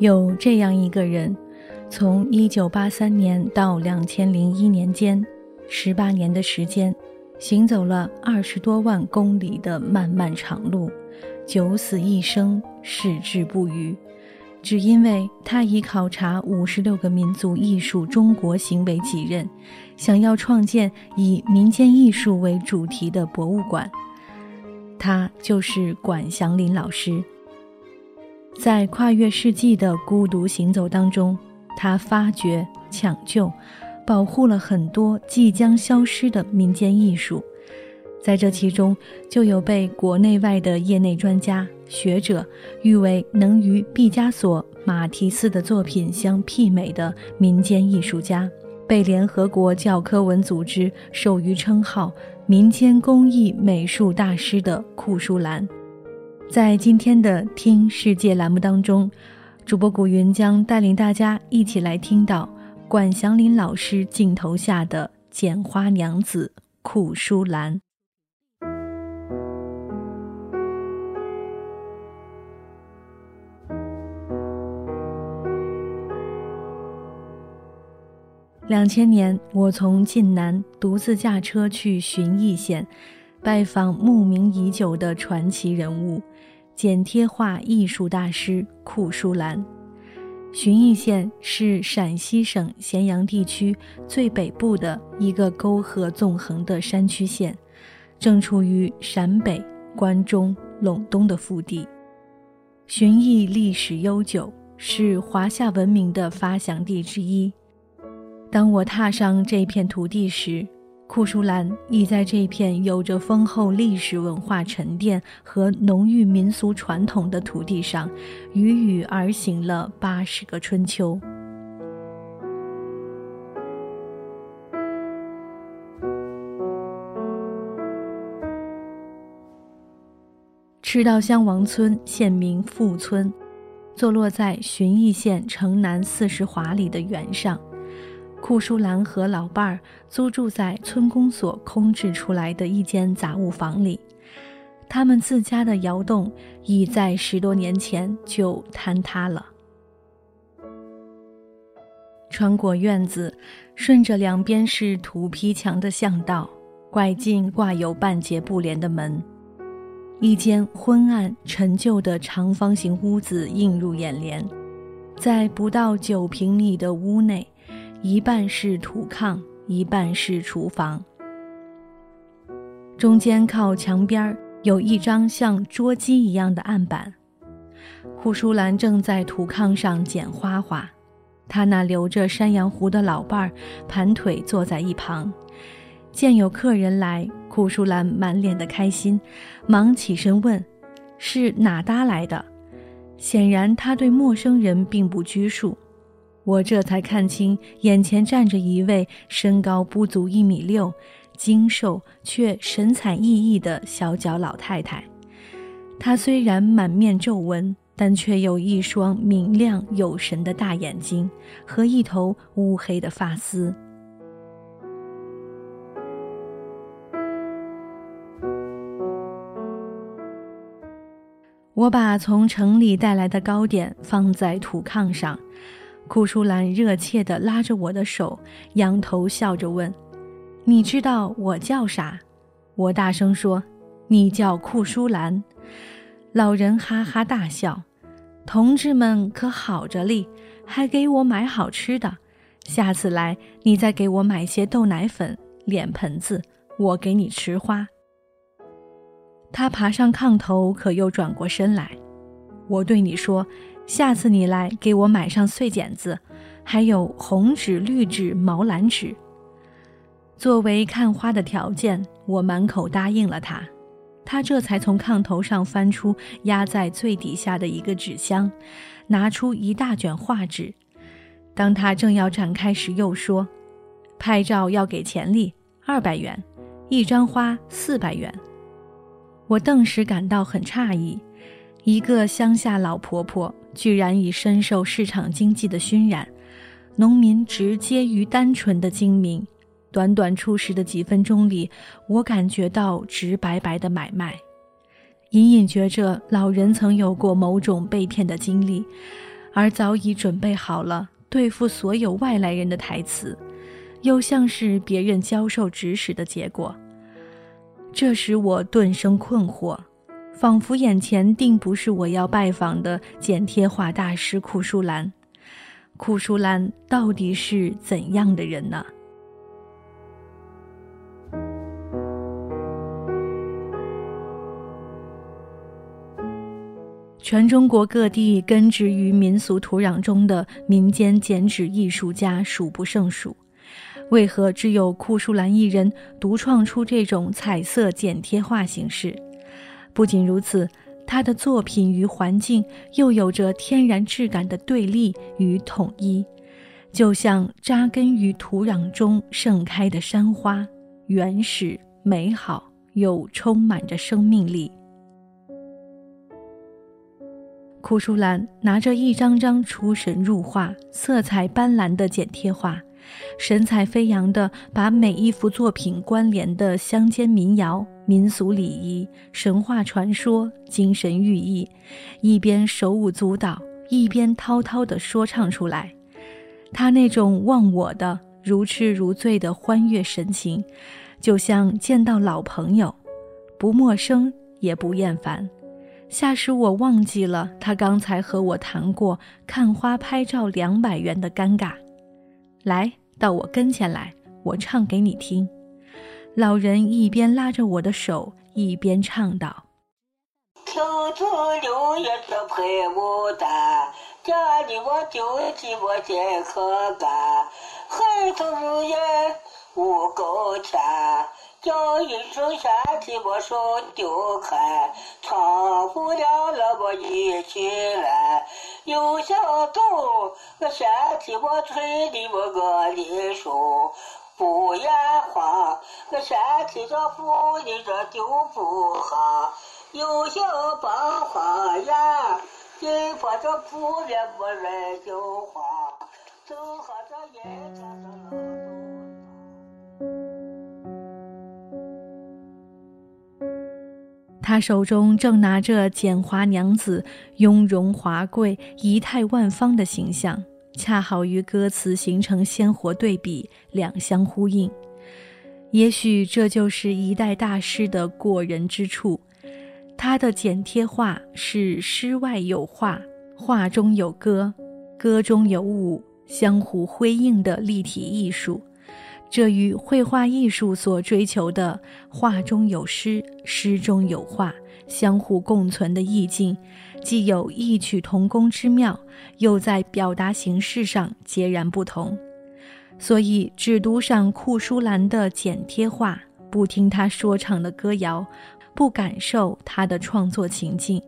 有这样一个人，从一九八三年到两千零一年间，十八年的时间，行走了二十多万公里的漫漫长路，九死一生，矢志不渝，只因为他以考察五十六个民族艺术中国行为己任，想要创建以民间艺术为主题的博物馆。他就是管祥林老师。在跨越世纪的孤独行走当中，他发掘、抢救、保护了很多即将消失的民间艺术。在这其中，就有被国内外的业内专家学者誉为能与毕加索、马蒂斯的作品相媲美的民间艺术家，被联合国教科文组织授予称号“民间工艺美术大师”的库舒兰。在今天的“听世界”栏目当中，主播古云将带领大家一起来听到管祥林老师镜头下的剪花娘子库舒兰。两千年，我从晋南独自驾车去旬邑县，拜访慕名已久的传奇人物。剪贴画艺术大师库舒兰，旬邑县是陕西省咸阳地区最北部的一个沟壑纵横的山区县，正处于陕北、关中、陇东的腹地。旬邑历史悠久，是华夏文明的发祥地之一。当我踏上这片土地时，库舒兰已在这片有着丰厚历史文化沉淀和浓郁民俗传统的土地上，与雨而行了八十个春秋。赤道乡王村现名富村，坐落在旬邑县城南四十华里的原上。库舒兰和老伴儿租住在村公所空置出来的一间杂物房里，他们自家的窑洞已在十多年前就坍塌了。穿过院子，顺着两边是土坯墙的巷道，拐进挂有半截布帘的门，一间昏暗陈旧的长方形屋子映入眼帘，在不到九平米的屋内。一半是土炕，一半是厨房。中间靠墙边有一张像桌机一样的案板。库舒兰正在土炕上剪花花，他那留着山羊胡的老伴儿盘腿坐在一旁。见有客人来，库舒兰满脸的开心，忙起身问：“是哪搭来的？”显然他对陌生人并不拘束。我这才看清，眼前站着一位身高不足一米六、精瘦却神采奕奕的小脚老太太。她虽然满面皱纹，但却有一双明亮有神的大眼睛和一头乌黑的发丝。我把从城里带来的糕点放在土炕上。库舒兰热切地拉着我的手，仰头笑着问：“你知道我叫啥？”我大声说：“你叫库舒兰。”老人哈哈大笑：“同志们可好着哩，还给我买好吃的。下次来，你再给我买些豆奶粉、脸盆子，我给你吃花。”他爬上炕头，可又转过身来。我对你说。下次你来给我买上碎剪子，还有红纸、绿纸、毛蓝纸。作为看花的条件，我满口答应了他。他这才从炕头上翻出压在最底下的一个纸箱，拿出一大卷画纸。当他正要展开时，又说：“拍照要给钱哩，二百元，一张花四百元。”我顿时感到很诧异，一个乡下老婆婆。居然已深受市场经济的熏染，农民直接于单纯的精明。短短初识的几分钟里，我感觉到直白白的买卖，隐隐觉着老人曾有过某种被骗的经历，而早已准备好了对付所有外来人的台词，又像是别人教授指使的结果。这使我顿生困惑，仿佛眼前定不是我要拜访的剪贴画大师库舒兰。库舒兰到底是怎样的人呢？全中国各地根植于民俗土壤中的民间剪纸艺术家数不胜数，为何只有库舒兰一人独创出这种彩色剪贴画形式？不仅如此，他的作品与环境又有着天然质感的对立与统一，就像扎根于土壤中盛开的山花，原始、美好又充满着生命力。库舒兰拿着一张张出神入化、色彩斑斓的剪贴画，神采飞扬地把每一幅作品关联的乡间民谣、民俗礼仪、神话传说、精神寓意，一边手舞足蹈，一边滔滔地说唱出来。他那种忘我的、如痴如醉的欢悦神情，就像见到老朋友，不陌生也不厌烦。吓使我忘记了他刚才和我谈过看花拍照两百元的尴尬。来到我跟前来，我唱给你听。老人一边拉着我的手，一边唱道：“秋春六月的陪牡丹，家里我就寂寞见河干，黑头日夜无够天。”叫一声下去，我手丢开，唱不了那么一起来。有小动，我下去我吹的我个梨树不言话，我下去这扶你这丢不好。有小棒花呀，金花这不面不人就花，走下这夜间的。他手中正拿着简华娘子雍容华贵、仪态万方的形象，恰好与歌词形成鲜活对比，两相呼应。也许这就是一代大师的过人之处。他的剪贴画是诗外有画，画中有歌，歌中有舞，相互辉映的立体艺术。这与绘画艺术所追求的“画中有诗，诗中有画”相互共存的意境，既有异曲同工之妙，又在表达形式上截然不同。所以，只读上库舒兰的剪贴画，不听他说唱的歌谣，不感受他的创作情境。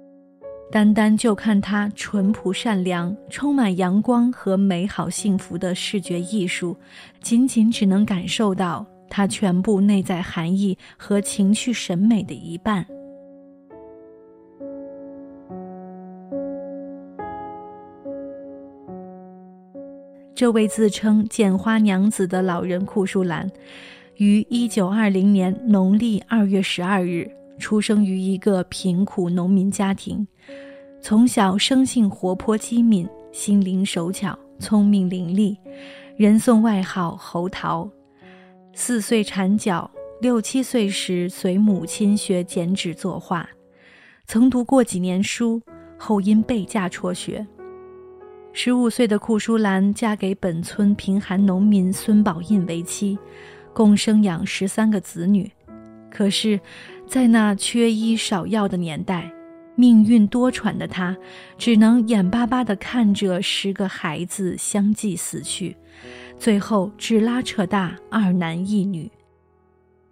单单就看他淳朴善良、充满阳光和美好幸福的视觉艺术，仅仅只能感受到他全部内在含义和情趣审美的一半。这位自称“剪花娘子”的老人库舒兰，于一九二零年农历二月十二日出生于一个贫苦农民家庭。从小生性活泼机敏，心灵手巧，聪明伶俐，人送外号“猴桃”。四岁缠脚，六七岁时随母亲学剪纸作画，曾读过几年书，后因备嫁辍学。十五岁的库淑兰嫁给本村贫寒农民孙宝印为妻，共生养十三个子女。可是，在那缺医少药的年代，命运多舛的他，只能眼巴巴地看着十个孩子相继死去，最后只拉扯大二男一女。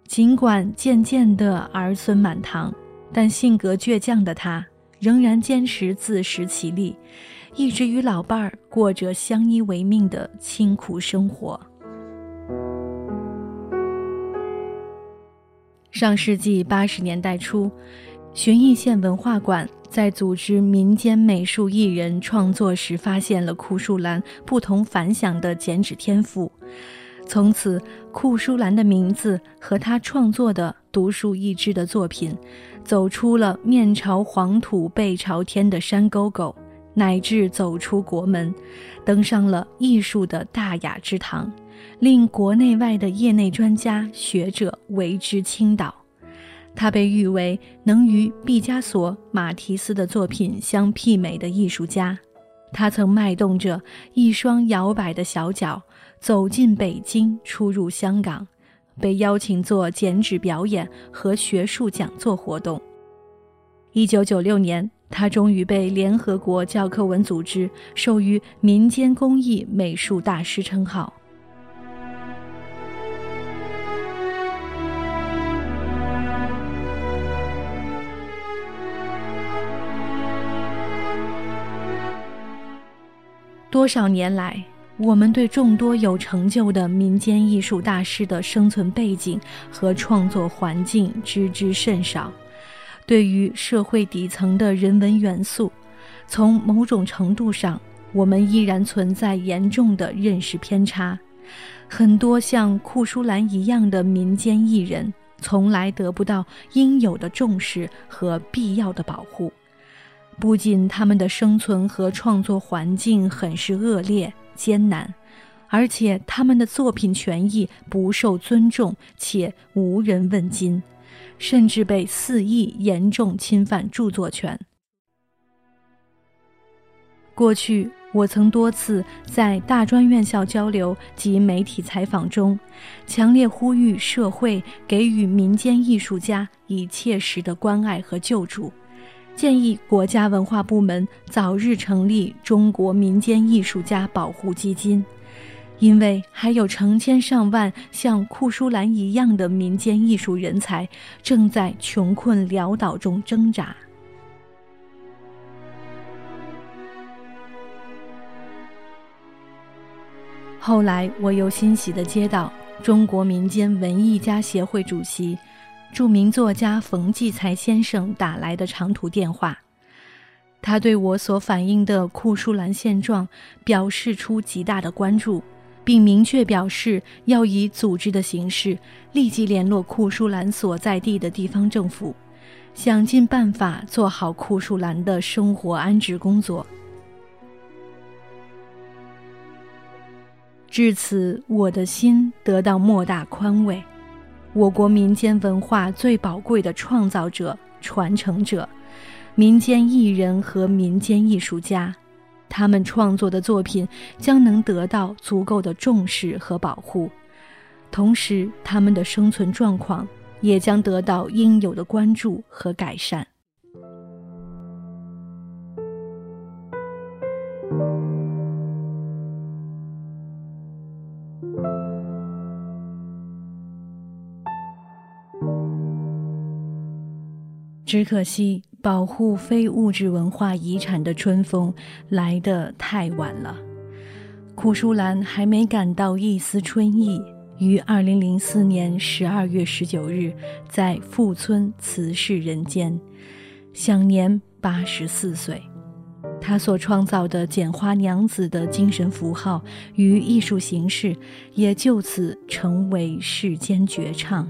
尽管渐渐的儿孙满堂，但性格倔强的他仍然坚持自食其力，一直与老伴儿过着相依为命的清苦生活。上世纪八十年代初。旬邑县文化馆在组织民间美术艺人创作时，发现了库舒兰不同凡响的剪纸天赋。从此，库舒兰的名字和他创作的独树一帜的作品，走出了面朝黄土背朝天的山沟沟，乃至走出国门，登上了艺术的大雅之堂，令国内外的业内专家学者为之倾倒。他被誉为能与毕加索、马提斯的作品相媲美的艺术家。他曾迈动着一双摇摆的小脚，走进北京，出入香港，被邀请做剪纸表演和学术讲座活动。一九九六年，他终于被联合国教科文组织授予民间工艺美术大师称号。多少年来，我们对众多有成就的民间艺术大师的生存背景和创作环境知之甚少，对于社会底层的人文元素，从某种程度上，我们依然存在严重的认识偏差。很多像库舒兰一样的民间艺人，从来得不到应有的重视和必要的保护。不仅他们的生存和创作环境很是恶劣艰难，而且他们的作品权益不受尊重且无人问津，甚至被肆意严重侵犯著作权。过去，我曾多次在大专院校交流及媒体采访中，强烈呼吁社会给予民间艺术家以切实的关爱和救助。建议国家文化部门早日成立中国民间艺术家保护基金，因为还有成千上万像库舒兰一样的民间艺术人才正在穷困潦倒中挣扎。后来，我又欣喜地接到中国民间文艺家协会主席。著名作家冯骥才先生打来的长途电话，他对我所反映的库舒兰现状表示出极大的关注，并明确表示要以组织的形式立即联络库舒兰所在地的地方政府，想尽办法做好库舒兰的生活安置工作。至此，我的心得到莫大宽慰。我国民间文化最宝贵的创造者、传承者，民间艺人和民间艺术家，他们创作的作品将能得到足够的重视和保护，同时他们的生存状况也将得到应有的关注和改善。只可惜，保护非物质文化遗产的春风来得太晚了。库舒兰还没感到一丝春意，于二零零四年十二月十九日在富村辞世人间，享年八十四岁。他所创造的剪花娘子的精神符号与艺术形式，也就此成为世间绝唱。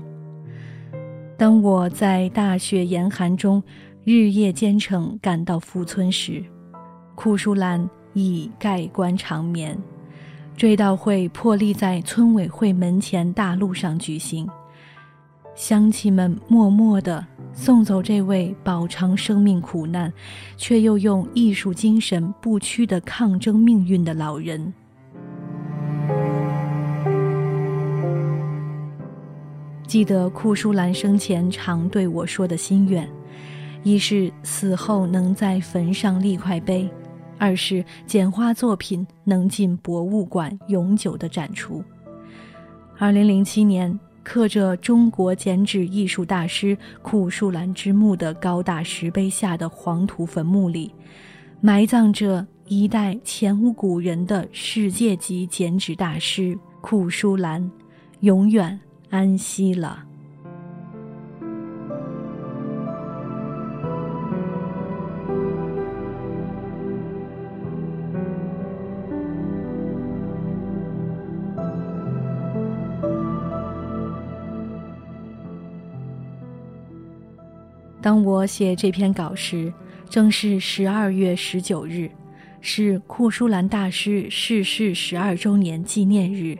当我在大雪严寒中日夜兼程赶到富村时，库舒兰已盖棺长眠。追悼会破例在村委会门前大路上举行，乡亲们默默地送走这位饱尝生命苦难，却又用艺术精神不屈地抗争命运的老人。记得库舒兰生前常对我说的心愿，一是死后能在坟上立块碑，二是简花作品能进博物馆永久的展出。二零零七年，刻着中国剪纸艺术大师库舒兰之墓的高大石碑下的黄土坟墓里，埋葬着一代前无古人的世界级剪纸大师库舒兰，永远。安息了。当我写这篇稿时，正是十二月十九日，是库舒兰大师逝世十二周年纪念日。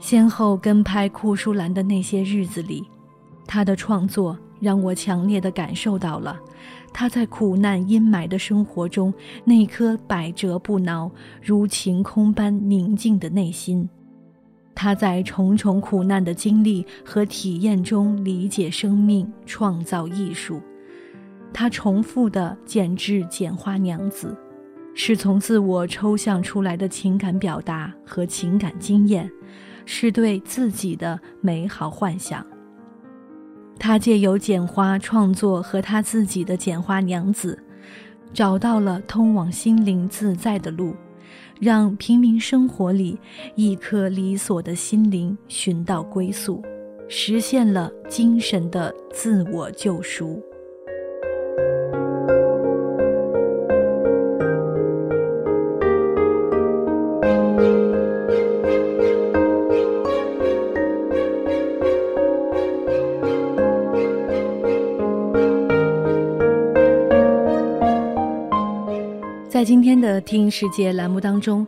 先后跟拍库舒兰的那些日子里，他的创作让我强烈地感受到了他在苦难阴霾的生活中那颗百折不挠、如晴空般宁静的内心。他在重重苦难的经历和体验中理解生命，创造艺术。他重复的剪制剪花娘子，是从自我抽象出来的情感表达和情感经验。是对自己的美好幻想。他借由剪花创作和他自己的剪花娘子，找到了通往心灵自在的路，让平民生活里一颗离索的心灵寻到归宿，实现了精神的自我救赎。在今天的“听世界”栏目当中，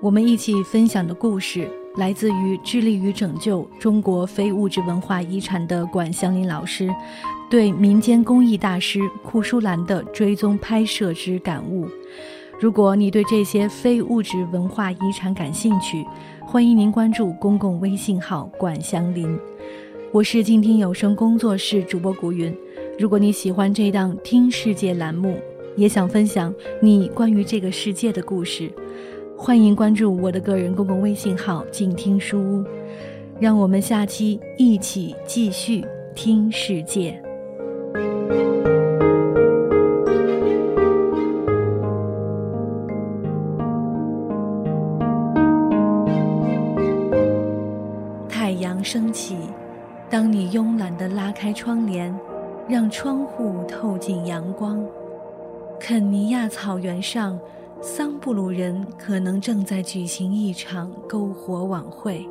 我们一起分享的故事来自于致力于拯救中国非物质文化遗产的管祥林老师对民间工艺大师库舒兰的追踪拍摄之感悟。如果你对这些非物质文化遗产感兴趣，欢迎您关注公共微信号“管祥林”。我是静听有声工作室主播古云。如果你喜欢这档“听世界”栏目，也想分享你关于这个世界的故事，欢迎关注我的个人公共微信号“静听书屋”，让我们下期一起继续听世界。太阳升起，当你慵懒地拉开窗帘，让窗户透进阳光。肯尼亚草原上，桑布鲁人可能正在举行一场篝火晚会。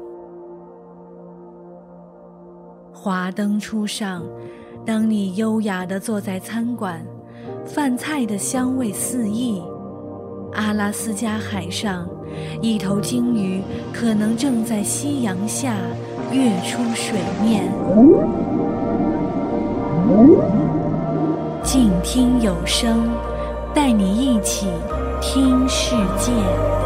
华灯初上，当你优雅地坐在餐馆，饭菜的香味四溢。阿拉斯加海上，一头鲸鱼可能正在夕阳下跃出水面。静听有声。带你一起听世界。